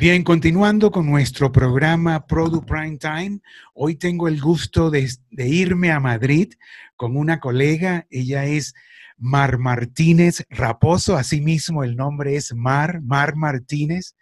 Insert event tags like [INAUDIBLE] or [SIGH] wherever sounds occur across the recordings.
Bien, continuando con nuestro programa Product Prime Time, hoy tengo el gusto de, irme a Madrid con una colega. Ella es Mar Martínez Raposo, asimismo el nombre es Mar, Mar Martínez.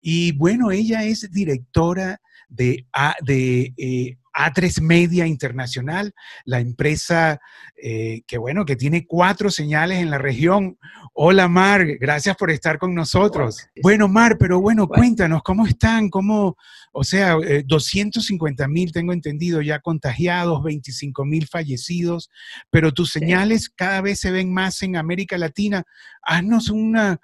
Y bueno, ella es directora de, de eh, A3 Media Internacional, la empresa eh, que, bueno, que tiene cuatro señales en la región. Hola, Mar, gracias por estar con nosotros. Bueno, Mar, pero bueno, cuéntanos, ¿cómo están? ¿Cómo, o sea, 250 eh, mil, tengo entendido, ya contagiados, 25 mil fallecidos, pero tus señales cada vez se ven más en América Latina. Haznos una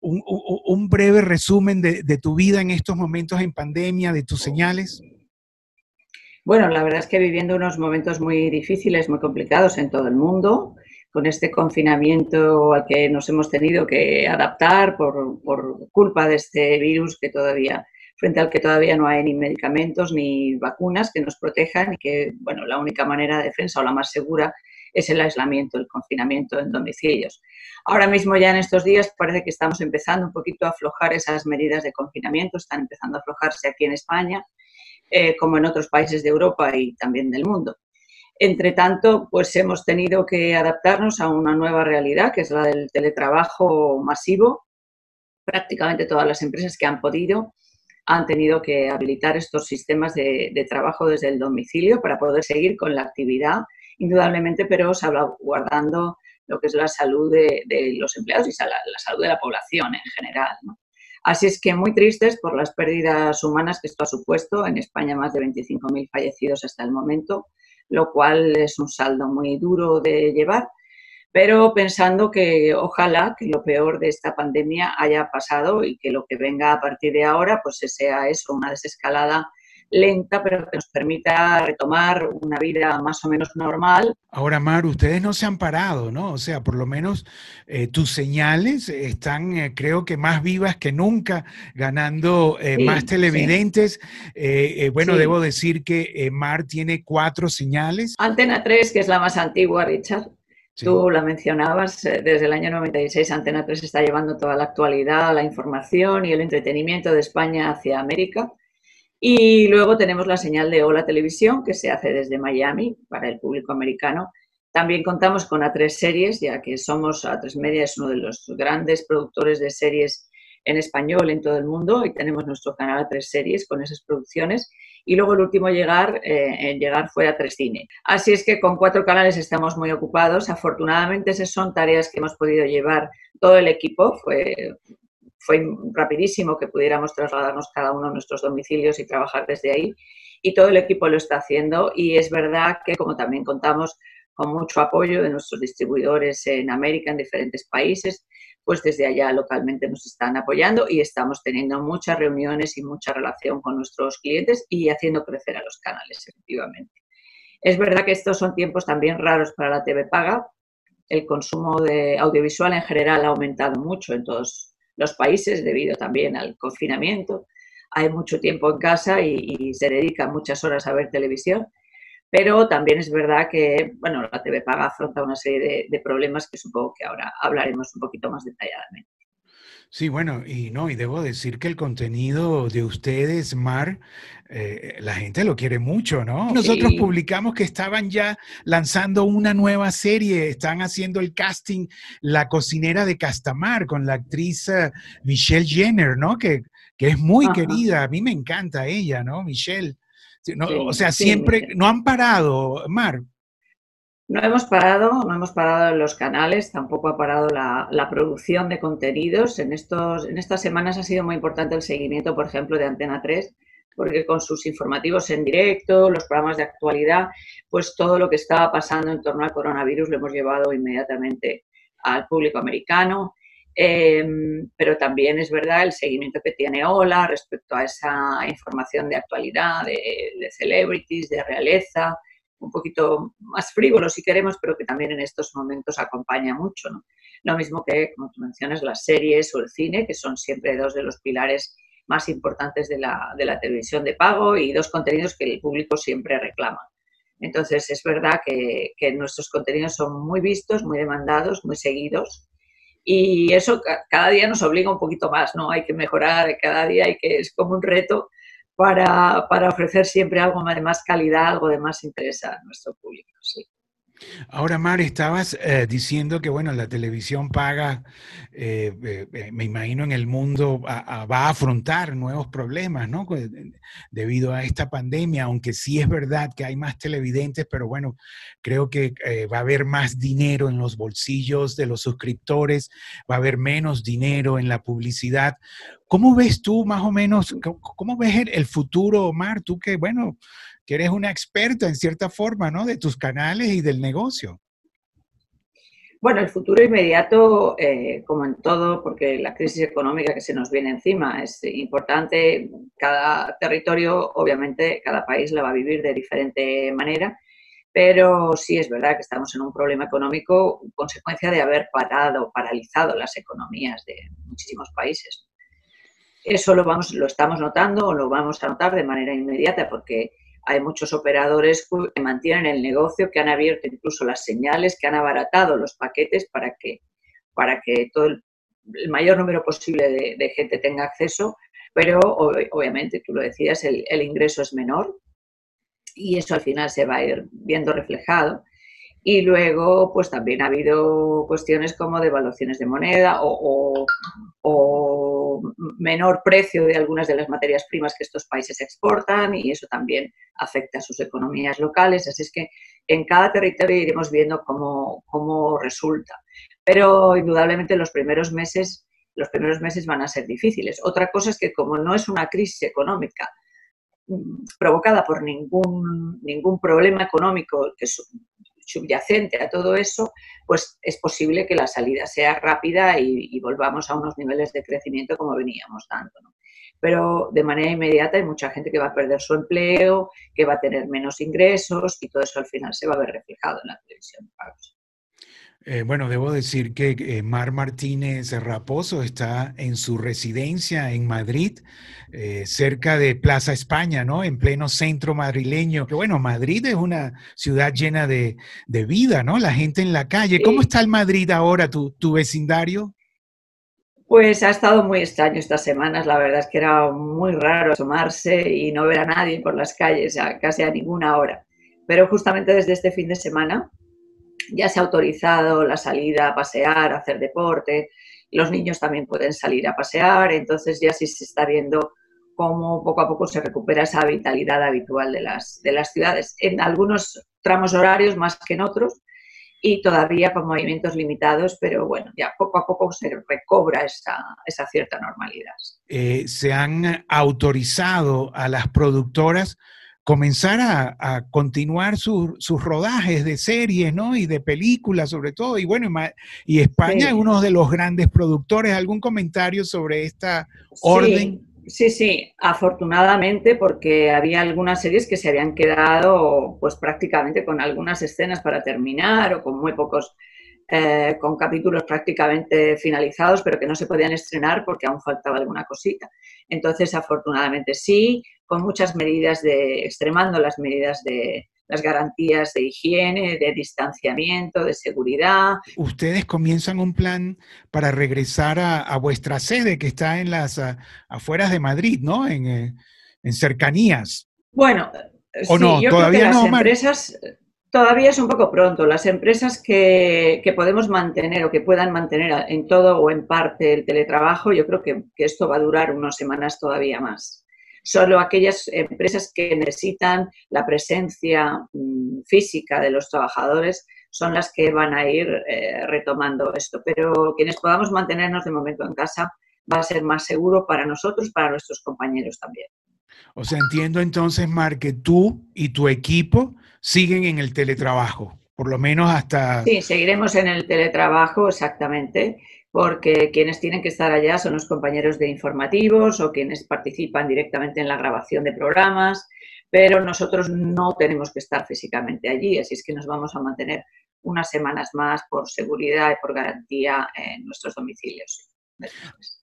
un, breve resumen de, tu vida en estos momentos en pandemia, de tus señales. Bueno, la verdad es que viviendo unos momentos muy difíciles, muy complicados en todo el mundo, con este confinamiento al que nos hemos tenido que adaptar por, por culpa de este virus que todavía frente al que todavía no hay ni medicamentos ni vacunas que nos protejan y que, bueno, la única manera de defensa o la más segura es el aislamiento, el confinamiento en domicilios. Ahora mismo ya en estos días parece que estamos empezando un poquito a aflojar esas medidas de confinamiento, están empezando a aflojarse aquí en España, eh, como en otros países de Europa y también del mundo. Entre tanto, pues hemos tenido que adaptarnos a una nueva realidad, que es la del teletrabajo masivo. Prácticamente todas las empresas que han podido han tenido que habilitar estos sistemas de, de trabajo desde el domicilio para poder seguir con la actividad indudablemente, pero salvaguardando lo que es la salud de, los empleados y la, salud de la población en general. Así es que muy tristes por las pérdidas humanas que esto ha supuesto. En España más de 25.000 fallecidos hasta el momento, lo cual es un saldo muy duro de llevar, pero pensando que ojalá que lo peor de esta pandemia haya pasado y que lo que venga a partir de ahora pues sea eso, una desescalada lenta, pero que nos permita retomar una vida más o menos normal. Ahora, Mar, ustedes no se han parado, ¿no? O sea, por lo menos eh, tus señales están, eh, creo que más vivas que nunca, ganando eh, más televidentes. bueno, debo decir que Mar tiene cuatro señales. Antena 3, que es la más antigua, Richard. Tú la mencionabas, desde el año 96 Antena 3 está llevando toda la actualidad, la información y el entretenimiento de España hacia América. Y luego tenemos la señal de Hola Televisión, que se hace desde Miami para el público americano. También contamos con A3 Series, ya que somos, A3 Media es uno de los grandes productores de series en español en todo el mundo y tenemos nuestro canal A3 Series con esas producciones. Y luego el último llegar, eh, en llegar fue A3 Cine. Así es que con cuatro canales estamos muy ocupados. Afortunadamente esas son tareas que hemos podido llevar todo el equipo. Fue fue rapidísimo que pudiéramos trasladarnos cada uno a nuestros domicilios y trabajar desde ahí. Y todo el equipo lo está haciendo y es verdad que, como también contamos con mucho apoyo de nuestros distribuidores en América, en diferentes países, pues desde allá localmente nos están apoyando y estamos teniendo muchas reuniones y mucha relación con nuestros clientes y haciendo crecer a los canales, efectivamente. Es verdad que estos son tiempos también raros para la TV paga. El consumo de audiovisual en general ha aumentado mucho en todos los países debido también al confinamiento. Hay mucho tiempo en casa y, se dedican muchas horas a ver televisión, pero también es verdad que bueno, la TV Paga afronta una serie de problemas que supongo que ahora hablaremos un poquito más detalladamente. Sí, bueno, y no, y debo decir que el contenido de ustedes, Mar, eh, la gente lo quiere mucho, ¿no? Nosotros publicamos que estaban ya lanzando una nueva serie, están haciendo el casting La cocinera de Castamar con la actriz eh, Michelle Jenner, ¿no? Que, que es muy querida, a mí me encanta ella, ¿no? Michelle. o sea, siempre, no han parado, Mar. No hemos parado, no hemos parado en los canales, tampoco ha parado la, producción de contenidos. En, estos, en estas semanas ha sido muy importante el seguimiento, por ejemplo, de Antena 3, porque con sus informativos en directo, los programas de actualidad, pues todo lo que estaba pasando en torno al coronavirus lo hemos llevado inmediatamente al público americano. Em, pero también es verdad el seguimiento que tiene Ola respecto a esa información de actualidad, de, de celebrities, de realeza, un poquito más frívolo si queremos, pero que también en estos momentos acompaña mucho. ¿no? Lo mismo que, como tú mencionas, las series o el cine, que son siempre dos de los pilares más importantes de la, de la televisión de pago y dos contenidos que el público siempre reclama. Entonces, es verdad que, que nuestros contenidos son muy vistos, muy demandados, muy seguidos Y eso cada día nos obliga un poquito más, ¿no? Hay que mejorar cada día, hay que, es como un reto para, para ofrecer siempre algo de más calidad, algo de más interés a nuestro público. Ahora, Mar, estabas eh, diciendo que, bueno, la televisión paga, eh, eh, me imagino en el mundo va a afrontar nuevos problemas, ¿no? Pues, debido a esta pandemia, aunque sí es verdad que hay más televidentes, pero bueno, creo que va a haber más dinero en los bolsillos de los suscriptores, va a haber menos dinero en la publicidad. ¿Cómo ves tú más o menos, cómo ves el, futuro, Mar? Tú que, bueno, que eres una experta en cierta forma, ¿no? De tus canales y del negocio. Bueno, el futuro inmediato, eh, como en todo, porque la crisis económica que se nos viene encima es importante. Cada territorio, obviamente, cada país la va a vivir de diferente manera, pero sí es verdad que estamos en un problema económico consecuencia de haber parado, paralizado las economías de muchísimos países. Eso lo, vamos, lo estamos notando o lo vamos a notar de manera inmediata porque hay muchos operadores que mantienen el negocio, que han abierto incluso las señales, que han abaratado los paquetes para que, para que todo el, mayor número posible de, gente tenga acceso, pero obviamente, tú lo decías, el, el ingreso es menor y eso al final se va a ir viendo reflejado. Y luego, pues también ha habido cuestiones como devaluaciones de moneda o, menor precio de algunas de las materias primas que estos países exportan y eso también afecta a sus economías locales. Así es que en cada territorio iremos viendo cómo, cómo resulta. Pero indudablemente los primeros meses, los primeros meses van a ser difíciles. Otra cosa es que como no es una crisis económica mm, provocada por ningún, ningún problema económico que subyacente a todo eso, pues es posible que la salida sea rápida y, volvamos a unos niveles de crecimiento como veníamos dando. Pero de manera inmediata hay mucha gente que va a perder su empleo, que va a tener menos ingresos y todo eso al final se va a ver reflejado en la televisión. Eh, bueno, debo decir que eh, Mar Martínez Raposo está en su residencia en Madrid, eh, cerca de Plaza España, ¿no? En pleno centro madrileño. Que bueno, Madrid es una ciudad llena de, vida, ¿no? La gente en la calle. ¿Cómo está el Madrid ahora, tu, tu vecindario? Pues ha estado muy extraño estas semanas, la verdad es que era muy raro asomarse y no ver a nadie por las calles, casi a ninguna hora. Pero justamente desde este fin de semana ya se ha autorizado la salida a pasear, a hacer deporte, los niños también pueden salir a pasear, entonces ya sí se está viendo cómo poco a poco se recupera esa vitalidad habitual de las, de las ciudades, en algunos tramos horarios más que en otros, y todavía con movimientos limitados, pero bueno, ya poco a poco se recobra esa, esa cierta normalidad. Eh, se han autorizado a las productoras comenzar a, continuar sus rodajes de series, ¿no? Y de películas sobre todo. Y bueno, y España es uno de los grandes productores. ¿Algún comentario sobre esta orden? Sí, sí, afortunadamente porque había algunas series que se habían quedado pues prácticamente con algunas escenas para terminar o con muy pocos, eh, con capítulos prácticamente finalizados, pero que no se podían estrenar porque aún faltaba alguna cosita. Entonces, afortunadamente sí, con muchas medidas de, extremando las medidas de las garantías de higiene, de distanciamiento, de seguridad. Ustedes comienzan un plan para regresar a, vuestra sede que está en las afueras de Madrid, ¿no? En, eh, cercanías. Bueno, ¿O no? ¿Todavía las empresas todavía es un poco pronto. Las empresas que, podemos mantener o que puedan mantener en todo o en parte el teletrabajo, yo creo que esto va a durar unas semanas todavía más solo aquellas empresas que necesitan la presencia mm, física de los trabajadores son las que van a ir eh, retomando esto. Pero quienes podamos mantenernos de momento en casa va a ser más seguro para nosotros, para nuestros compañeros también. O sea, entiendo entonces, Mar, que tú y tu equipo siguen en el teletrabajo, por lo menos hasta... Sí, seguiremos en el teletrabajo, exactamente porque quienes tienen que estar allá son los compañeros de informativos o quienes participan directamente en la grabación de programas, pero nosotros no tenemos que estar físicamente allí, así es que nos vamos a mantener unas semanas más por seguridad y por garantía en nuestros domicilios.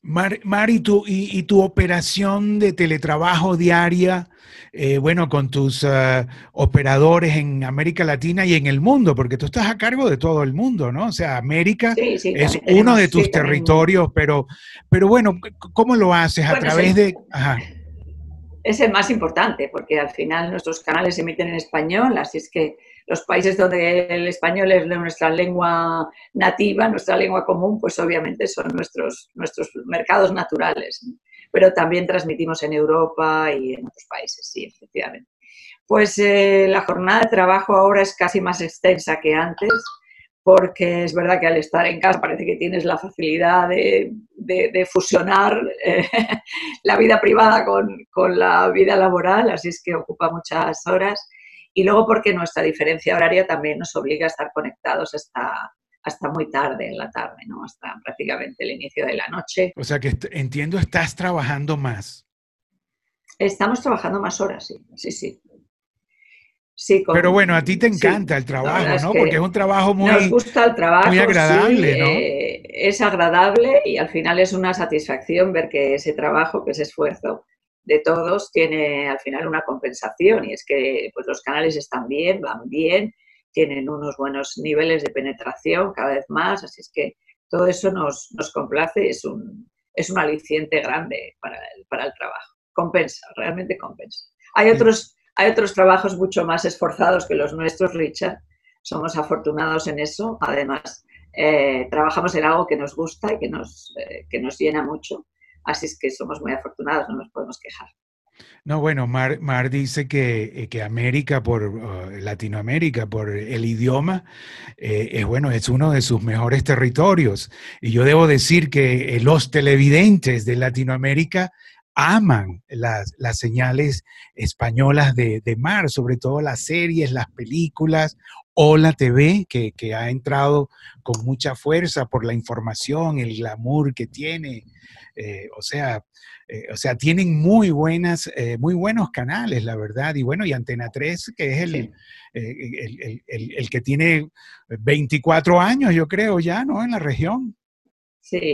Mar, ¿y, tu, y, tu operación de teletrabajo diaria, eh, bueno, con tus eh, operadores en América Latina y en el mundo, porque tú estás a cargo de todo el mundo, ¿no? O sea, América es uno de tus territorios, pero, pero bueno, ¿cómo lo haces? ¿A través de...? Es el más importante, porque al final nuestros canales se emiten en español, así es que los países donde el español es nuestra lengua nativa, nuestra lengua común, pues obviamente son nuestros, nuestros mercados naturales. Pero también transmitimos en Europa y en otros países, sí, efectivamente. Pues eh, la jornada de trabajo ahora es casi más extensa que antes, porque es verdad que al estar en casa parece que tienes la facilidad de, fusionar eh, [LAUGHS] la vida privada con, con la vida laboral, así es que ocupa muchas horas y luego porque nuestra diferencia horaria también nos obliga a estar conectados hasta, hasta muy tarde en la tarde, ¿no? Hasta prácticamente el inicio de la noche. O sea que entiendo, estás trabajando más. Estamos trabajando más horas, sí, sí, sí. sí Pero bueno, a ti te encanta el trabajo, ¿no? Porque es un trabajo muy, nos gusta el trabajo, muy agradable, ¿no? Eh, es agradable y al final es una satisfacción ver que ese trabajo, que ese esfuerzo, de todos tiene al final una compensación y es que pues, los canales están bien, van bien, tienen unos buenos niveles de penetración cada vez más, así es que todo eso nos, nos complace y es un, es un aliciente grande para el, para el trabajo. Compensa, realmente compensa. Hay otros, hay otros trabajos mucho más esforzados que los nuestros, Richard. Somos afortunados en eso. Además, eh, trabajamos en algo que nos gusta y que nos, eh, que nos llena mucho Así es que somos muy afortunados, no nos podemos quejar. No, bueno, Mar, Mar dice que, eh, que, América, por uh, Latinoamérica, por el idioma, eh, es bueno, es uno de sus mejores territorios. Y yo debo decir que eh, los televidentes de Latinoamérica aman las, las señales españolas de, de, Mar, sobre todo las series, las películas, o la TV, que, que ha entrado con mucha fuerza por la información, el glamour que tiene eh, o, sea, eh, o sea, tienen muy, buenas, eh, muy buenos canales, la verdad. Y bueno, y Antena 3, que es el, el, que tiene 24 años, yo creo, ya, ¿no? En la región. Sí,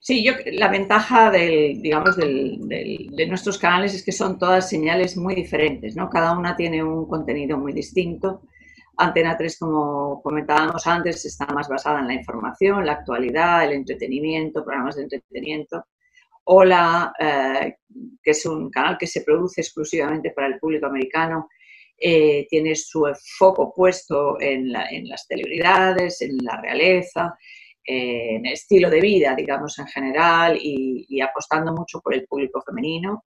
sí, yo, la ventaja del, digamos, del, de nuestros canales es que son todas señales muy diferentes, ¿no? Cada una tiene un contenido muy distinto. Antena 3, como comentábamos antes, está más basada en la información, la actualidad, el entretenimiento, programas de entretenimiento. Hola, eh, que es un canal que se produce exclusivamente para el público americano, eh, tiene su foco puesto en, las celebridades, en la realeza, en el estilo de vida, digamos, en general, y, apostando mucho por el público femenino.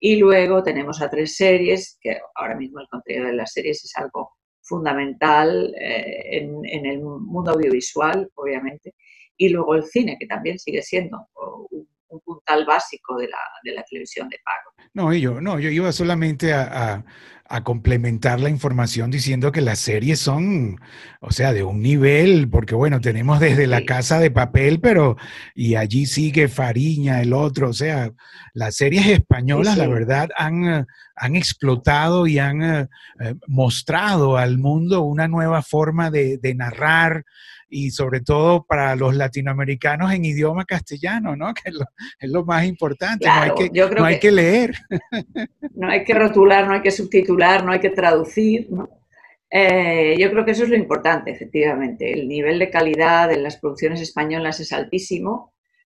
Y luego tenemos a tres series, que ahora mismo el contenido de las series es algo fundamental eh, en, el mundo audiovisual, obviamente, y luego el cine, que también sigue siendo un, puntal básico de la, de la, televisión de pago. No, yo, no, yo iba solamente a, a complementar la información diciendo que las series son, o sea, de un nivel, porque bueno, tenemos desde la casa de papel, pero y allí sigue Fariña, el otro, o sea, las series españolas, la verdad, han, han explotado y han eh, eh, mostrado al mundo una nueva forma de, de narrar, y sobre todo para los latinoamericanos en idioma castellano, ¿no? [LAUGHS] Que es lo, más importante, no hay que, no hay que, leer. [LAUGHS] No hay que rotular, no hay que subtitular, no hay que traducir, ¿no? Eh, yo creo que eso es lo importante, efectivamente. El nivel de calidad en las producciones españolas es altísimo,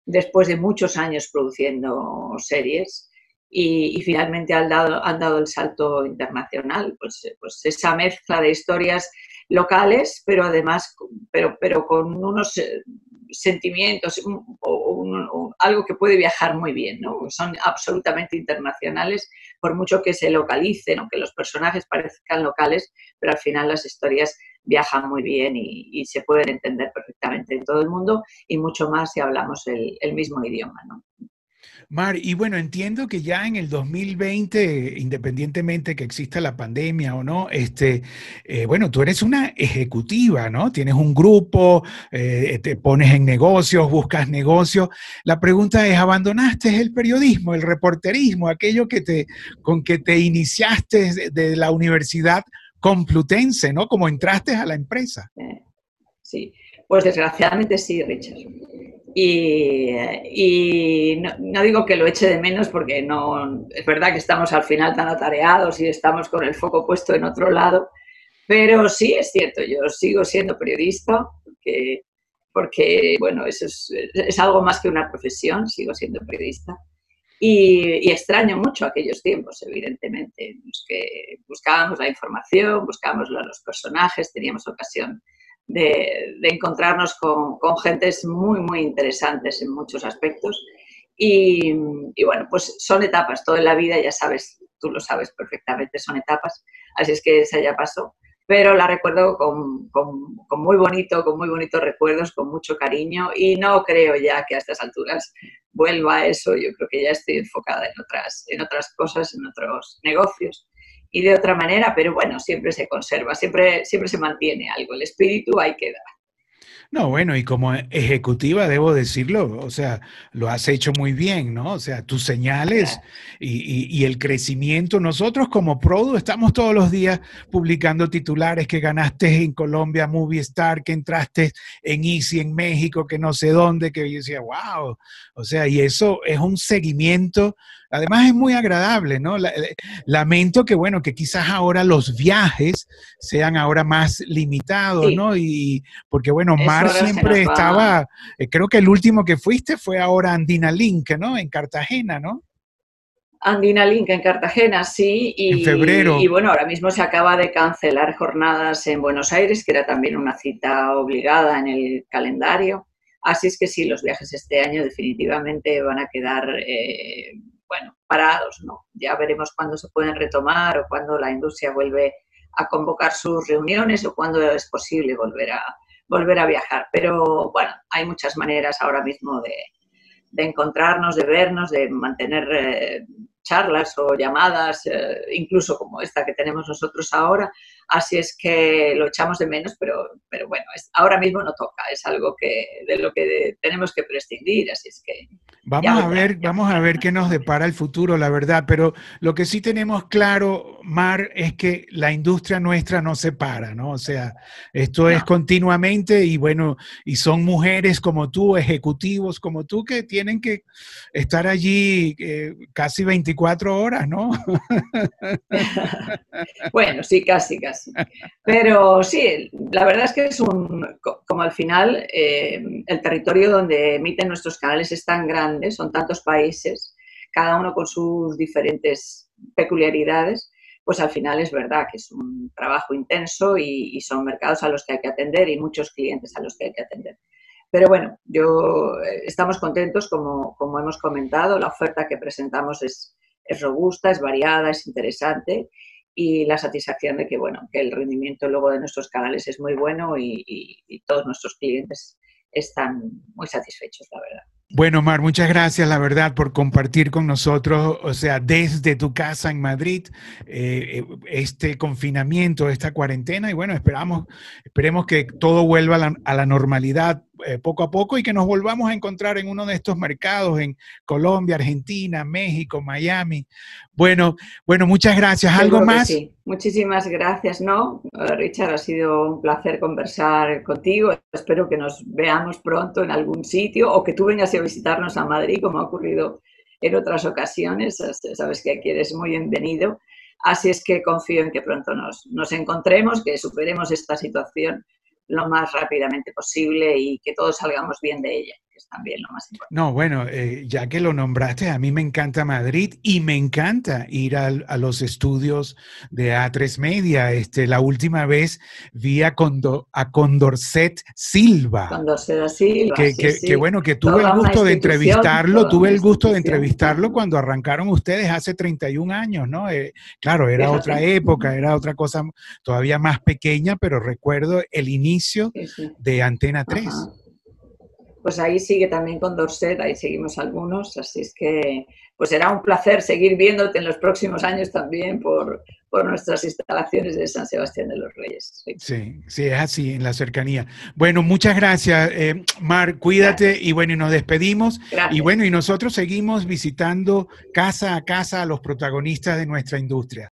después de muchos años produciendo series. Y, finalmente han dado, han dado el salto internacional. Pues, pues esa mezcla de historias locales, pero además, pero, pero con unos eh, sentimientos o, algo que puede viajar muy bien, ¿no? Son absolutamente internacionales, por mucho que se localicen o que los personajes parezcan locales, pero al final las historias viajan muy bien y, se pueden entender perfectamente en todo el mundo y mucho más si hablamos el, el mismo idioma, ¿no? Mar, y bueno, entiendo que ya en el 2020, independientemente que exista la pandemia o no, este, eh, bueno, tú eres una ejecutiva, ¿no? Tienes un grupo, eh, te pones en negocios, buscas negocios. La pregunta es, ¿abandonaste el periodismo, el reporterismo, aquello que te, con que te iniciaste de la Universidad Complutense, ¿no? Como entraste a la empresa. Sí, pues desgraciadamente sí, Richard. Y, no, digo que lo eche de menos porque no es verdad que estamos al final tan atareados y estamos con el foco puesto en otro lado, pero sí es cierto, yo sigo siendo periodista porque, porque bueno, eso es, es algo más que una profesión, sigo siendo periodista. Y, extraño mucho aquellos tiempos, evidentemente, en los que buscábamos la información, buscábamos los personajes, teníamos ocasión de, encontrarnos con, con, gentes muy, muy interesantes en muchos aspectos. Y, bueno, pues son etapas, toda la vida, ya sabes, tú lo sabes perfectamente, son etapas, así es que esa ya pasó. Pero la recuerdo con, con, con muy bonito, con muy bonitos recuerdos, con mucho cariño y no creo ya que a estas alturas vuelva a eso. Yo creo que ya estoy enfocada en otras, en otras cosas, en otros negocios y de otra manera, pero bueno, siempre se conserva, siempre, siempre se mantiene algo, el espíritu ahí queda. No, bueno, y como ejecutiva debo decirlo, o sea, lo has hecho muy bien, ¿no? O sea, tus señales y, el crecimiento. Nosotros como Produ estamos todos los días publicando titulares que ganaste en Colombia, Movie Star, que entraste en Easy en México, que no sé dónde, que yo decía, wow. O sea, y eso es un seguimiento Además es muy agradable, ¿no? Eh, lamento que, bueno, que quizás ahora los viajes sean ahora más limitados, ¿no? Y porque, bueno, Mar siempre estaba, eh, creo que el último que fuiste fue ahora Andina Link, ¿no? En Cartagena, ¿no? Andina Link en Cartagena, sí. Y, en febrero. Y bueno, ahora mismo se acaba de cancelar jornadas en Buenos Aires, que era también una cita obligada en el calendario. Así es que sí, los viajes este año definitivamente van a quedar eh, bueno, parados, ¿no? Ya veremos cuándo se pueden retomar o cuándo la industria vuelve a convocar sus reuniones o cuándo es posible volver a, volver a viajar. Pero bueno, hay muchas maneras ahora mismo de, encontrarnos, de vernos, de mantener eh, charlas o llamadas, eh, incluso como esta que tenemos nosotros ahora. Así es que lo echamos de menos, pero, pero bueno, es, ahora mismo no toca, es algo que, de lo que tenemos que prescindir, así es que... Vamos a ver, vamos a ver qué nos depara el futuro, la verdad, pero lo que sí tenemos claro, Mar, es que la industria nuestra no se para, ¿no? O sea, esto es continuamente y bueno, y son mujeres como tú, ejecutivos como tú, que tienen que estar allí eh, casi 24 horas, ¿no? [LAUGHS] bueno, sí, casi, casi. Pero sí, la verdad es que es un, como al final, eh, el territorio donde emiten nuestros canales es tan grande son tantos países, cada uno con sus diferentes peculiaridades, pues al final es verdad que es un trabajo intenso y, son mercados a los que hay que atender y muchos clientes a los que hay que atender. Pero bueno, yo eh, estamos contentos, como, como hemos comentado, la oferta que presentamos es, es robusta, es variada, es interesante y la satisfacción de que, bueno, que el rendimiento luego de nuestros canales es muy bueno y, y todos nuestros clientes están muy satisfechos, la verdad. Bueno, Mar, muchas gracias, la verdad, por compartir con nosotros, o sea, desde tu casa en Madrid, eh, este confinamiento, esta cuarentena, y bueno, esperamos, esperemos que todo vuelva a la normalidad eh, poco a poco y que nos volvamos a encontrar en uno de estos mercados en Colombia, Argentina, México, Miami. Bueno, bueno, muchas gracias. ¿Algo más? Sí. Muchísimas gracias, ¿no? Richard, ha sido un placer conversar contigo. Espero que nos veamos pronto en algún sitio o que tú vengas a visitarnos a Madrid, como ha ocurrido en otras ocasiones. Sabes que aquí eres muy bienvenido. Así es que confío en que pronto nos, nos encontremos, que superemos esta situación lo más rápidamente posible y que todos salgamos bien de ella es también lo más importante. No, bueno, eh, ya que lo nombraste, a mí me encanta Madrid y me encanta ir a, los estudios de A3 Media. Este, la última vez vi a, a Condorcet Silva. Condorcet Silva. Que, bueno, que tuve el gusto de entrevistarlo, tuve el gusto de entrevistarlo cuando arrancaron ustedes hace 31 años, ¿no? Eh, claro, era otra época, era otra cosa todavía más pequeña, pero recuerdo el inicio de Antena 3 pues ahí sigue también con Dorset, ahí seguimos algunos, así es que pues será un placer seguir viéndote en los próximos años también por, nuestras instalaciones de San Sebastián de los Reyes. Sí, sí, es así, en la cercanía. Bueno, muchas gracias, eh, Mar, cuídate y bueno, y nos despedimos. Y bueno, y nosotros seguimos visitando casa a casa a los protagonistas de nuestra industria.